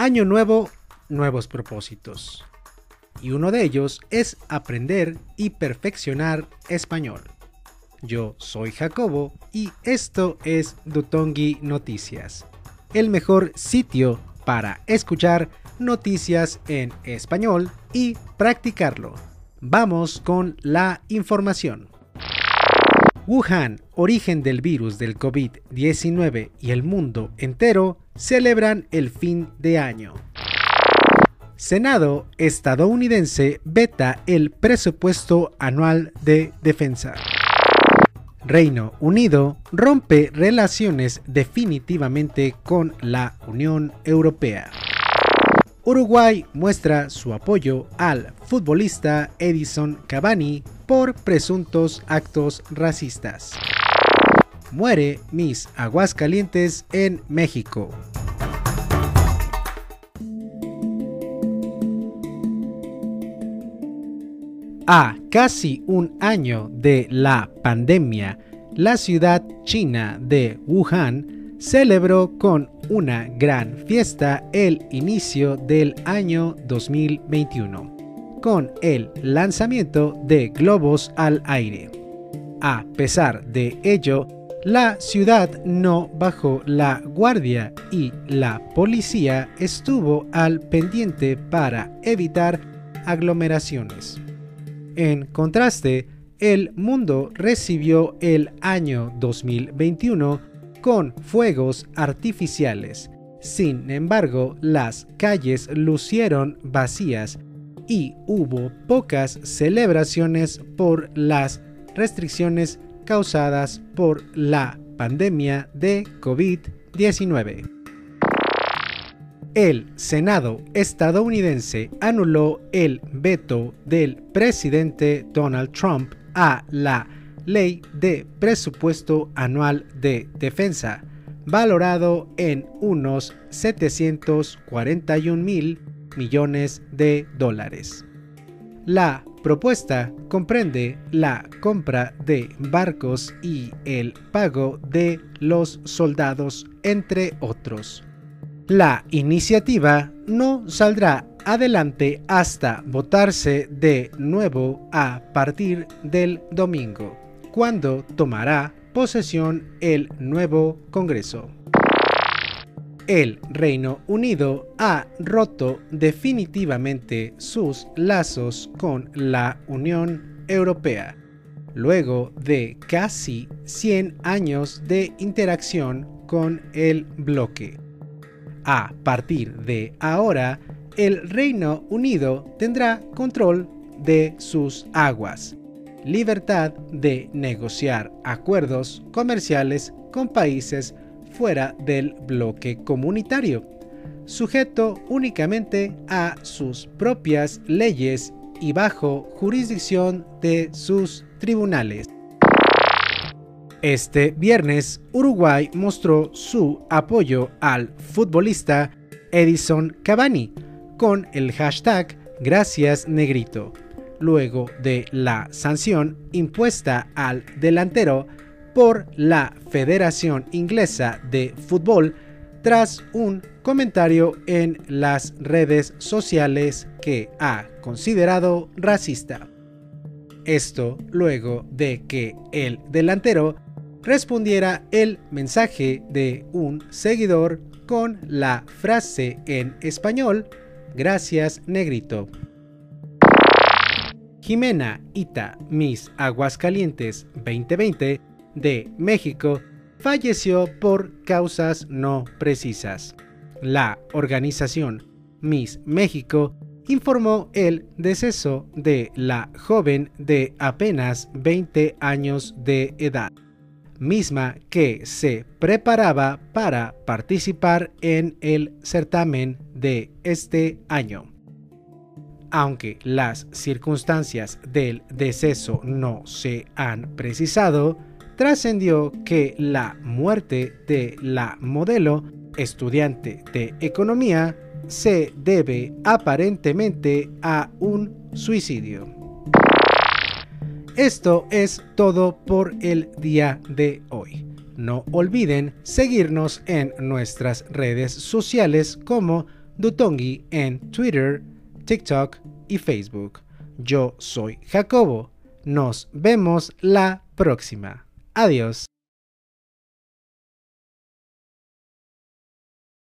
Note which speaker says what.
Speaker 1: Año nuevo, nuevos propósitos. Y uno de ellos es aprender y perfeccionar español. Yo soy Jacobo y esto es Dutongi Noticias, el mejor sitio para escuchar noticias en español y practicarlo. Vamos con la información. Wuhan, origen del virus del COVID-19 y el mundo entero celebran el fin de año. Senado estadounidense veta el presupuesto anual de defensa. Reino Unido rompe relaciones definitivamente con la Unión Europea. Uruguay muestra su apoyo al futbolista Edison Cavani por presuntos actos racistas. Muere Miss Aguascalientes en México. A casi un año de la pandemia, la ciudad china de Wuhan celebró con una gran fiesta el inicio del año 2021, con el lanzamiento de globos al aire. A pesar de ello, la ciudad no bajó la guardia y la policía estuvo al pendiente para evitar aglomeraciones. En contraste, el mundo recibió el año 2021 con fuegos artificiales. Sin embargo, las calles lucieron vacías y hubo pocas celebraciones por las restricciones causadas por la pandemia de COVID-19 el Senado estadounidense anuló el veto del presidente Donald Trump a la Ley de Presupuesto Anual de Defensa, valorado en unos 741 mil millones de dólares. La propuesta comprende la compra de barcos y el pago de los soldados, entre otros. La iniciativa no saldrá adelante hasta votarse de nuevo a partir del domingo, cuando tomará posesión el nuevo Congreso. El Reino Unido ha roto definitivamente sus lazos con la Unión Europea, luego de casi 100 años de interacción con el bloque. A partir de ahora, el Reino Unido tendrá control de sus aguas, libertad de negociar acuerdos comerciales con países fuera del bloque comunitario, sujeto únicamente a sus propias leyes y bajo jurisdicción de sus tribunales. Este viernes, Uruguay mostró su apoyo al futbolista Edison Cavani con el hashtag Gracias Negrito, luego de la sanción impuesta al delantero por la Federación Inglesa de Fútbol tras un comentario en las redes sociales que ha considerado racista. Esto luego de que el delantero respondiera el mensaje de un seguidor con la frase en español, gracias negrito. Jimena Ita Miss Aguascalientes 2020 de México falleció por causas no precisas. La organización Miss México informó el deceso de la joven de apenas 20 años de edad misma que se preparaba para participar en el certamen de este año. Aunque las circunstancias del deceso no se han precisado, trascendió que la muerte de la modelo estudiante de economía se debe aparentemente a un suicidio. Esto es todo por el día de hoy. No olviden seguirnos en nuestras redes sociales como Dutongi en Twitter, TikTok y Facebook. Yo soy Jacobo. Nos vemos la próxima. Adiós.